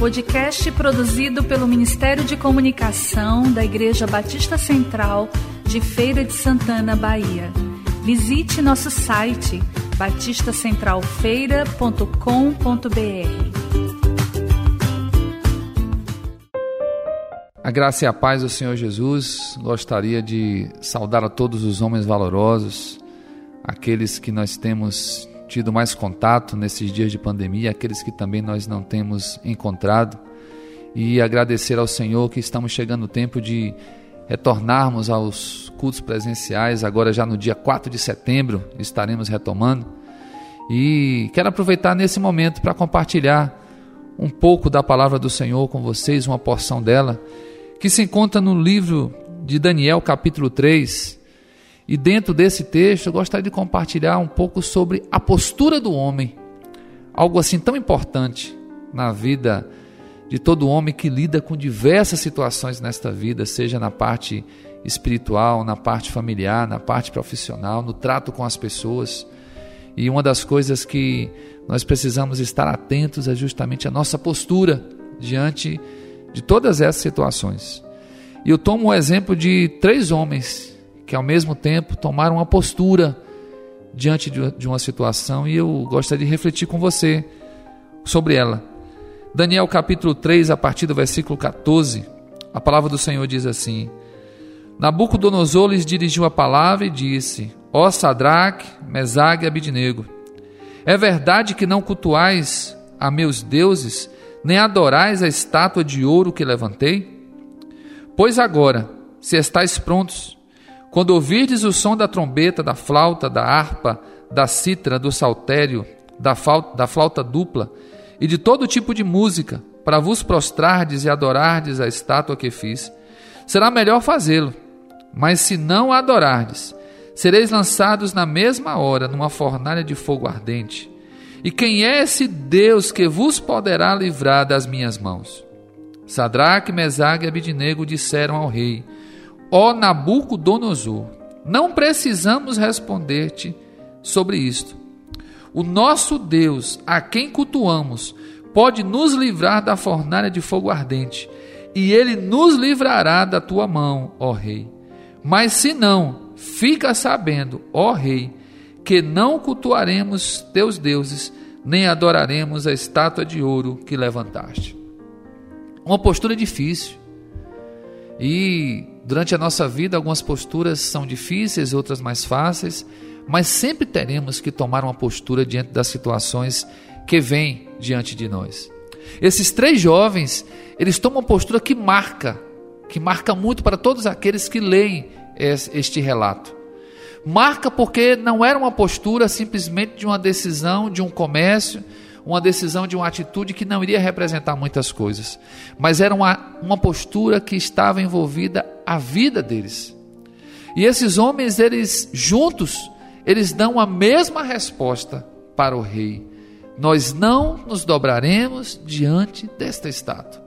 Podcast produzido pelo Ministério de Comunicação da Igreja Batista Central de Feira de Santana, Bahia. Visite nosso site batistacentralfeira.com.br. A graça e a paz do Senhor Jesus. Gostaria de saudar a todos os homens valorosos, aqueles que nós temos tido mais contato nesses dias de pandemia, aqueles que também nós não temos encontrado, e agradecer ao Senhor que estamos chegando o tempo de retornarmos aos cultos presenciais, agora já no dia 4 de setembro estaremos retomando. E quero aproveitar nesse momento para compartilhar um pouco da palavra do Senhor com vocês, uma porção dela que se encontra no livro de Daniel, capítulo 3. E dentro desse texto, eu gostaria de compartilhar um pouco sobre a postura do homem, algo assim tão importante na vida de todo homem que lida com diversas situações nesta vida, seja na parte espiritual, na parte familiar, na parte profissional, no trato com as pessoas. E uma das coisas que nós precisamos estar atentos é justamente a nossa postura diante de todas essas situações. E eu tomo o exemplo de três homens que, ao mesmo tempo, tomaram uma postura diante de uma situação e eu gostaria de refletir com você sobre ela. Daniel capítulo 3, a partir do versículo 14, a palavra do Senhor diz assim: Nabucodonosor lhes dirigiu a palavra e disse: Ó Sadraque, Mesague e Abidnego, é verdade que não cultuais a meus deuses nem adorais a estátua de ouro que levantei? Pois agora, se estáis prontos, quando ouvirdes o som da trombeta, da flauta, da harpa, da citra, do saltério, da, flauta, da flauta dupla e de todo tipo de música, para vos prostrardes e adorardes a estátua que fiz, será melhor fazê-lo. Mas se não a adorardes, sereis lançados na mesma hora numa fornalha de fogo ardente. E quem é esse Deus que vos poderá livrar das minhas mãos? Sadraque, Mesague e Abidnego disseram ao rei: Ó Nabucodonosor, não precisamos responder-te sobre isto. O nosso Deus, a quem cultuamos, pode nos livrar da fornalha de fogo ardente, e ele nos livrará da tua mão, ó rei. Mas se não, fica sabendo, ó rei, que não cultuaremos teus deuses, nem adoraremos a estátua de ouro que levantaste. Uma postura difícil. E durante a nossa vida, algumas posturas são difíceis, outras mais fáceis, mas sempre teremos que tomar uma postura diante das situações que vêm diante de nós. Esses três jovens, eles tomam uma postura que marca, que marca muito para todos aqueles que leem este relato. Marca porque não era uma postura simplesmente de uma decisão de um comércio, uma decisão de uma atitude que não iria representar muitas coisas, mas era uma, uma postura que estava envolvida a vida deles. E esses homens, eles juntos, eles dão a mesma resposta para o rei: Nós não nos dobraremos diante desta estátua.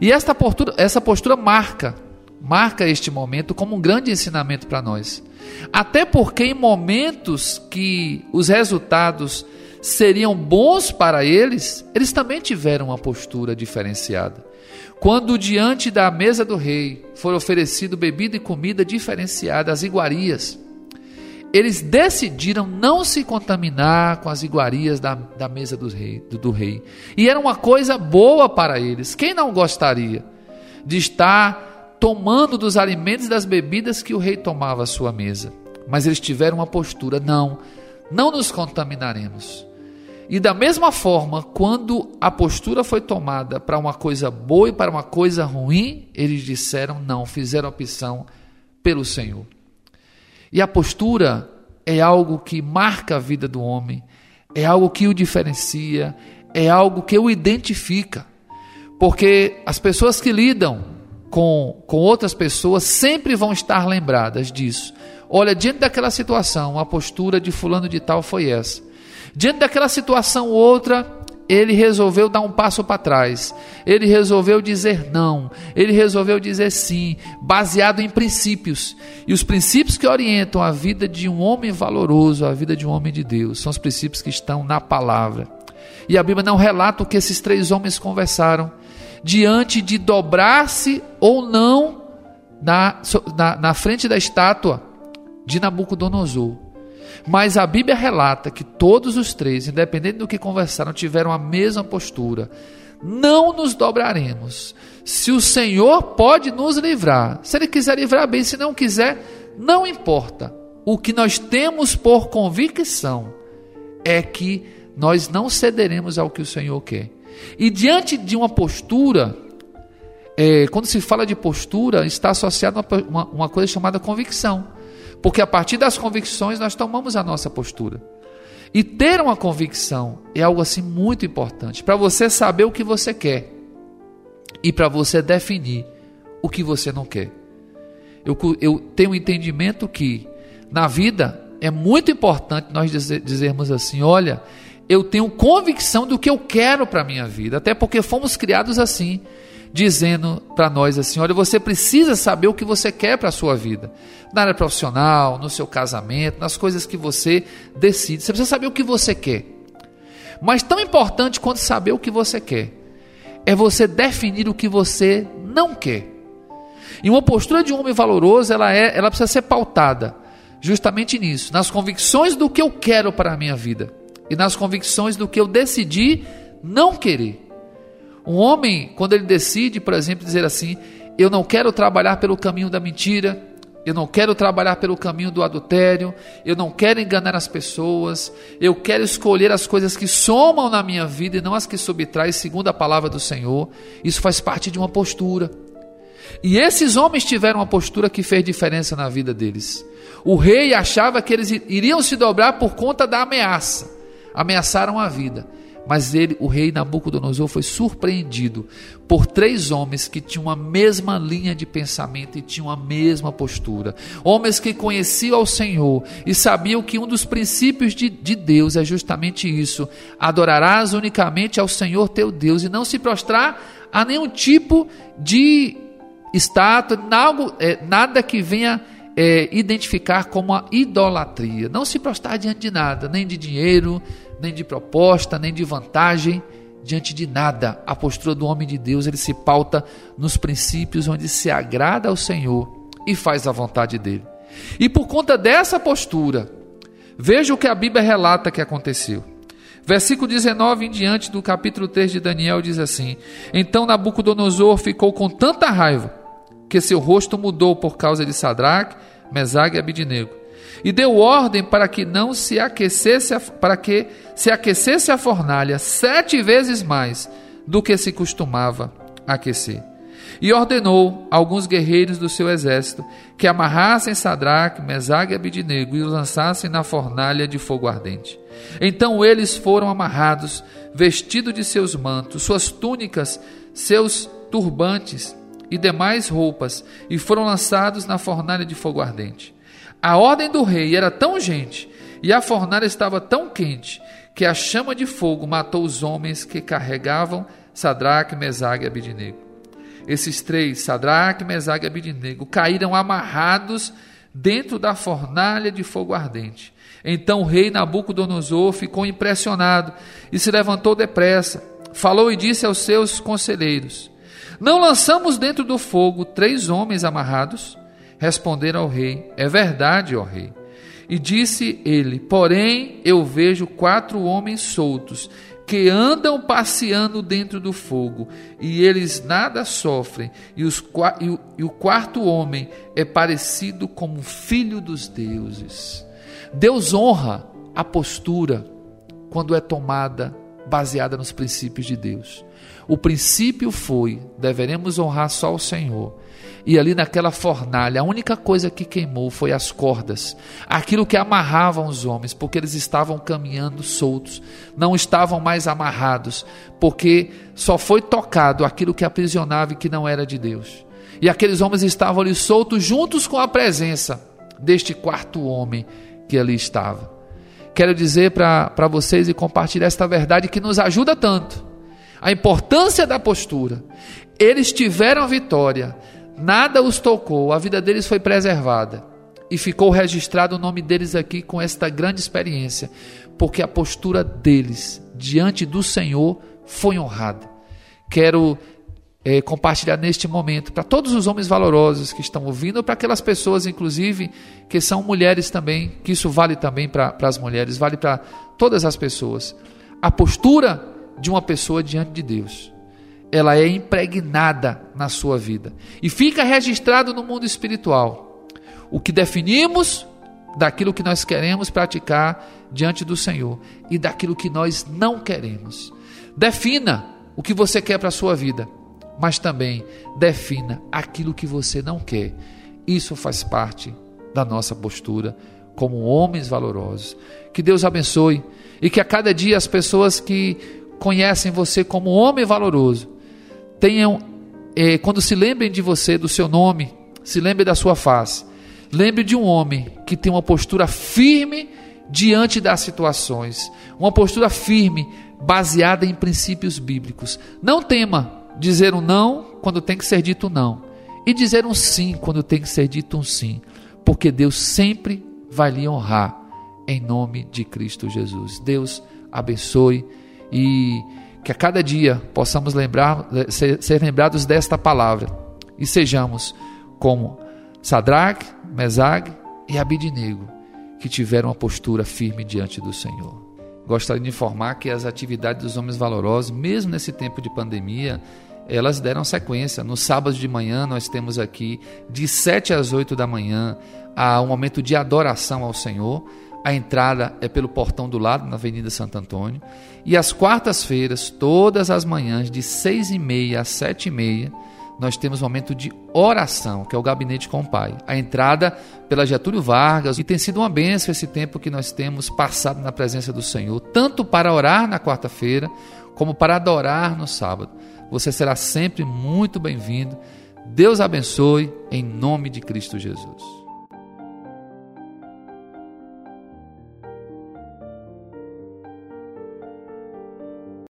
E esta postura, essa postura marca, marca este momento como um grande ensinamento para nós. Até porque em momentos que os resultados seriam bons para eles, eles também tiveram uma postura diferenciada. Quando diante da mesa do rei foi oferecido bebida e comida diferenciada, as iguarias, eles decidiram não se contaminar com as iguarias da, da mesa do rei, do, do rei. E era uma coisa boa para eles. Quem não gostaria de estar tomando dos alimentos e das bebidas que o rei tomava à sua mesa. Mas eles tiveram uma postura: não, não nos contaminaremos. E da mesma forma, quando a postura foi tomada para uma coisa boa e para uma coisa ruim, eles disseram não, fizeram opção pelo Senhor. E a postura é algo que marca a vida do homem, é algo que o diferencia, é algo que o identifica. Porque as pessoas que lidam com, com outras pessoas sempre vão estar lembradas disso. Olha, diante daquela situação, a postura de fulano de tal foi essa. Diante daquela situação outra, ele resolveu dar um passo para trás. Ele resolveu dizer não. Ele resolveu dizer sim, baseado em princípios. E os princípios que orientam a vida de um homem valoroso, a vida de um homem de Deus, são os princípios que estão na palavra. E a Bíblia não relata o que esses três homens conversaram, diante de dobrar-se ou não na, na, na frente da estátua de Nabucodonosor. Mas a Bíblia relata que todos os três, independente do que conversaram, tiveram a mesma postura. Não nos dobraremos. Se o Senhor pode nos livrar, se Ele quiser livrar bem, se não quiser, não importa. O que nós temos por convicção é que nós não cederemos ao que o Senhor quer. E diante de uma postura, é, quando se fala de postura, está associada a uma, uma coisa chamada convicção. Porque a partir das convicções nós tomamos a nossa postura. E ter uma convicção é algo assim muito importante para você saber o que você quer e para você definir o que você não quer. Eu, eu tenho um entendimento que na vida é muito importante nós dizer, dizermos assim: olha, eu tenho convicção do que eu quero para a minha vida, até porque fomos criados assim, dizendo para nós assim: olha, você precisa saber o que você quer para a sua vida, na área profissional, no seu casamento, nas coisas que você decide. Você precisa saber o que você quer. Mas tão importante quanto saber o que você quer é você definir o que você não quer. E uma postura de um homem valoroso, ela é, ela precisa ser pautada justamente nisso, nas convicções do que eu quero para a minha vida e nas convicções do que eu decidi não querer. Um homem, quando ele decide, por exemplo, dizer assim: Eu não quero trabalhar pelo caminho da mentira, eu não quero trabalhar pelo caminho do adultério, eu não quero enganar as pessoas, eu quero escolher as coisas que somam na minha vida e não as que subtraem, segundo a palavra do Senhor. Isso faz parte de uma postura. E esses homens tiveram uma postura que fez diferença na vida deles. O rei achava que eles iriam se dobrar por conta da ameaça ameaçaram a vida. Mas ele, o rei Nabucodonosor, foi surpreendido por três homens que tinham a mesma linha de pensamento e tinham a mesma postura. Homens que conheciam ao Senhor e sabiam que um dos princípios de, de Deus é justamente isso: adorarás unicamente ao Senhor teu Deus e não se prostrar a nenhum tipo de estátua, nada, é, nada que venha é, identificar como a idolatria. Não se prostrar diante de nada, nem de dinheiro, nem de proposta, nem de vantagem, diante de nada. A postura do homem de Deus, ele se pauta nos princípios onde se agrada ao Senhor e faz a vontade dele. E por conta dessa postura, veja o que a Bíblia relata que aconteceu. Versículo 19 em diante do capítulo 3 de Daniel diz assim: Então Nabucodonosor ficou com tanta raiva que seu rosto mudou por causa de Sadraque, Mesague e Abidinego. E deu ordem para que não se aquecesse, para que se aquecesse a fornalha sete vezes mais do que se costumava aquecer. E ordenou alguns guerreiros do seu exército que amarrassem Sadraque, Mesague e Abidinego e os lançassem na fornalha de fogo ardente. Então eles foram amarrados, vestidos de seus mantos, suas túnicas, seus turbantes e demais roupas, e foram lançados na fornalha de fogo ardente. A ordem do rei era tão urgente, e a fornalha estava tão quente, que a chama de fogo matou os homens que carregavam Sadraque, Mesague e Abidinego. Esses três, Sadraque, Mesague e Abidinego, caíram amarrados dentro da fornalha de fogo ardente. Então o rei Nabucodonosor ficou impressionado e se levantou depressa, falou e disse aos seus conselheiros: não lançamos dentro do fogo três homens amarrados? Responderam ao rei: É verdade, ó rei. E disse ele: Porém, eu vejo quatro homens soltos que andam passeando dentro do fogo, e eles nada sofrem, e, os, e, o, e o quarto homem é parecido como filho dos deuses. Deus honra a postura quando é tomada baseada nos princípios de Deus. O princípio foi: deveremos honrar só o Senhor. E ali naquela fornalha, a única coisa que queimou foi as cordas, aquilo que amarravam os homens, porque eles estavam caminhando soltos, não estavam mais amarrados, porque só foi tocado aquilo que aprisionava e que não era de Deus. E aqueles homens estavam ali soltos, juntos com a presença deste quarto homem que ali estava. Quero dizer para vocês e compartilhar esta verdade que nos ajuda tanto a importância da postura. Eles tiveram vitória, nada os tocou, a vida deles foi preservada. E ficou registrado o nome deles aqui com esta grande experiência, porque a postura deles diante do Senhor foi honrada. Quero é, compartilhar neste momento para todos os homens valorosos que estão ouvindo, para aquelas pessoas, inclusive, que são mulheres também, que isso vale também para as mulheres, vale para todas as pessoas. A postura de uma pessoa diante de Deus, ela é impregnada na sua vida e fica registrado no mundo espiritual. O que definimos daquilo que nós queremos praticar diante do Senhor e daquilo que nós não queremos. Defina o que você quer para a sua vida mas também defina aquilo que você não quer. Isso faz parte da nossa postura como homens valorosos. Que Deus abençoe e que a cada dia as pessoas que conhecem você como homem valoroso tenham, eh, quando se lembrem de você, do seu nome, se lembrem da sua face. Lembre de um homem que tem uma postura firme diante das situações, uma postura firme baseada em princípios bíblicos. Não tema dizer um não quando tem que ser dito um não, e dizer um sim quando tem que ser dito um sim, porque Deus sempre vai lhe honrar em nome de Cristo Jesus. Deus abençoe e que a cada dia possamos lembrar, ser, ser lembrados desta palavra e sejamos como Sadraque, Mesag e Abidinego, que tiveram uma postura firme diante do Senhor. Gostaria de informar que as atividades dos homens valorosos, mesmo nesse tempo de pandemia, elas deram sequência. No sábado de manhã, nós temos aqui, de 7 às 8 da manhã, há um momento de adoração ao Senhor. A entrada é pelo portão do lado, na Avenida Santo Antônio. E às quartas-feiras, todas as manhãs, de 6 e meia às 7 e meia, nós temos um momento de oração, que é o gabinete com o Pai. A entrada pela Getúlio Vargas, e tem sido uma benção esse tempo que nós temos passado na presença do Senhor, tanto para orar na quarta-feira, como para adorar no sábado. Você será sempre muito bem-vindo. Deus abençoe, em nome de Cristo Jesus.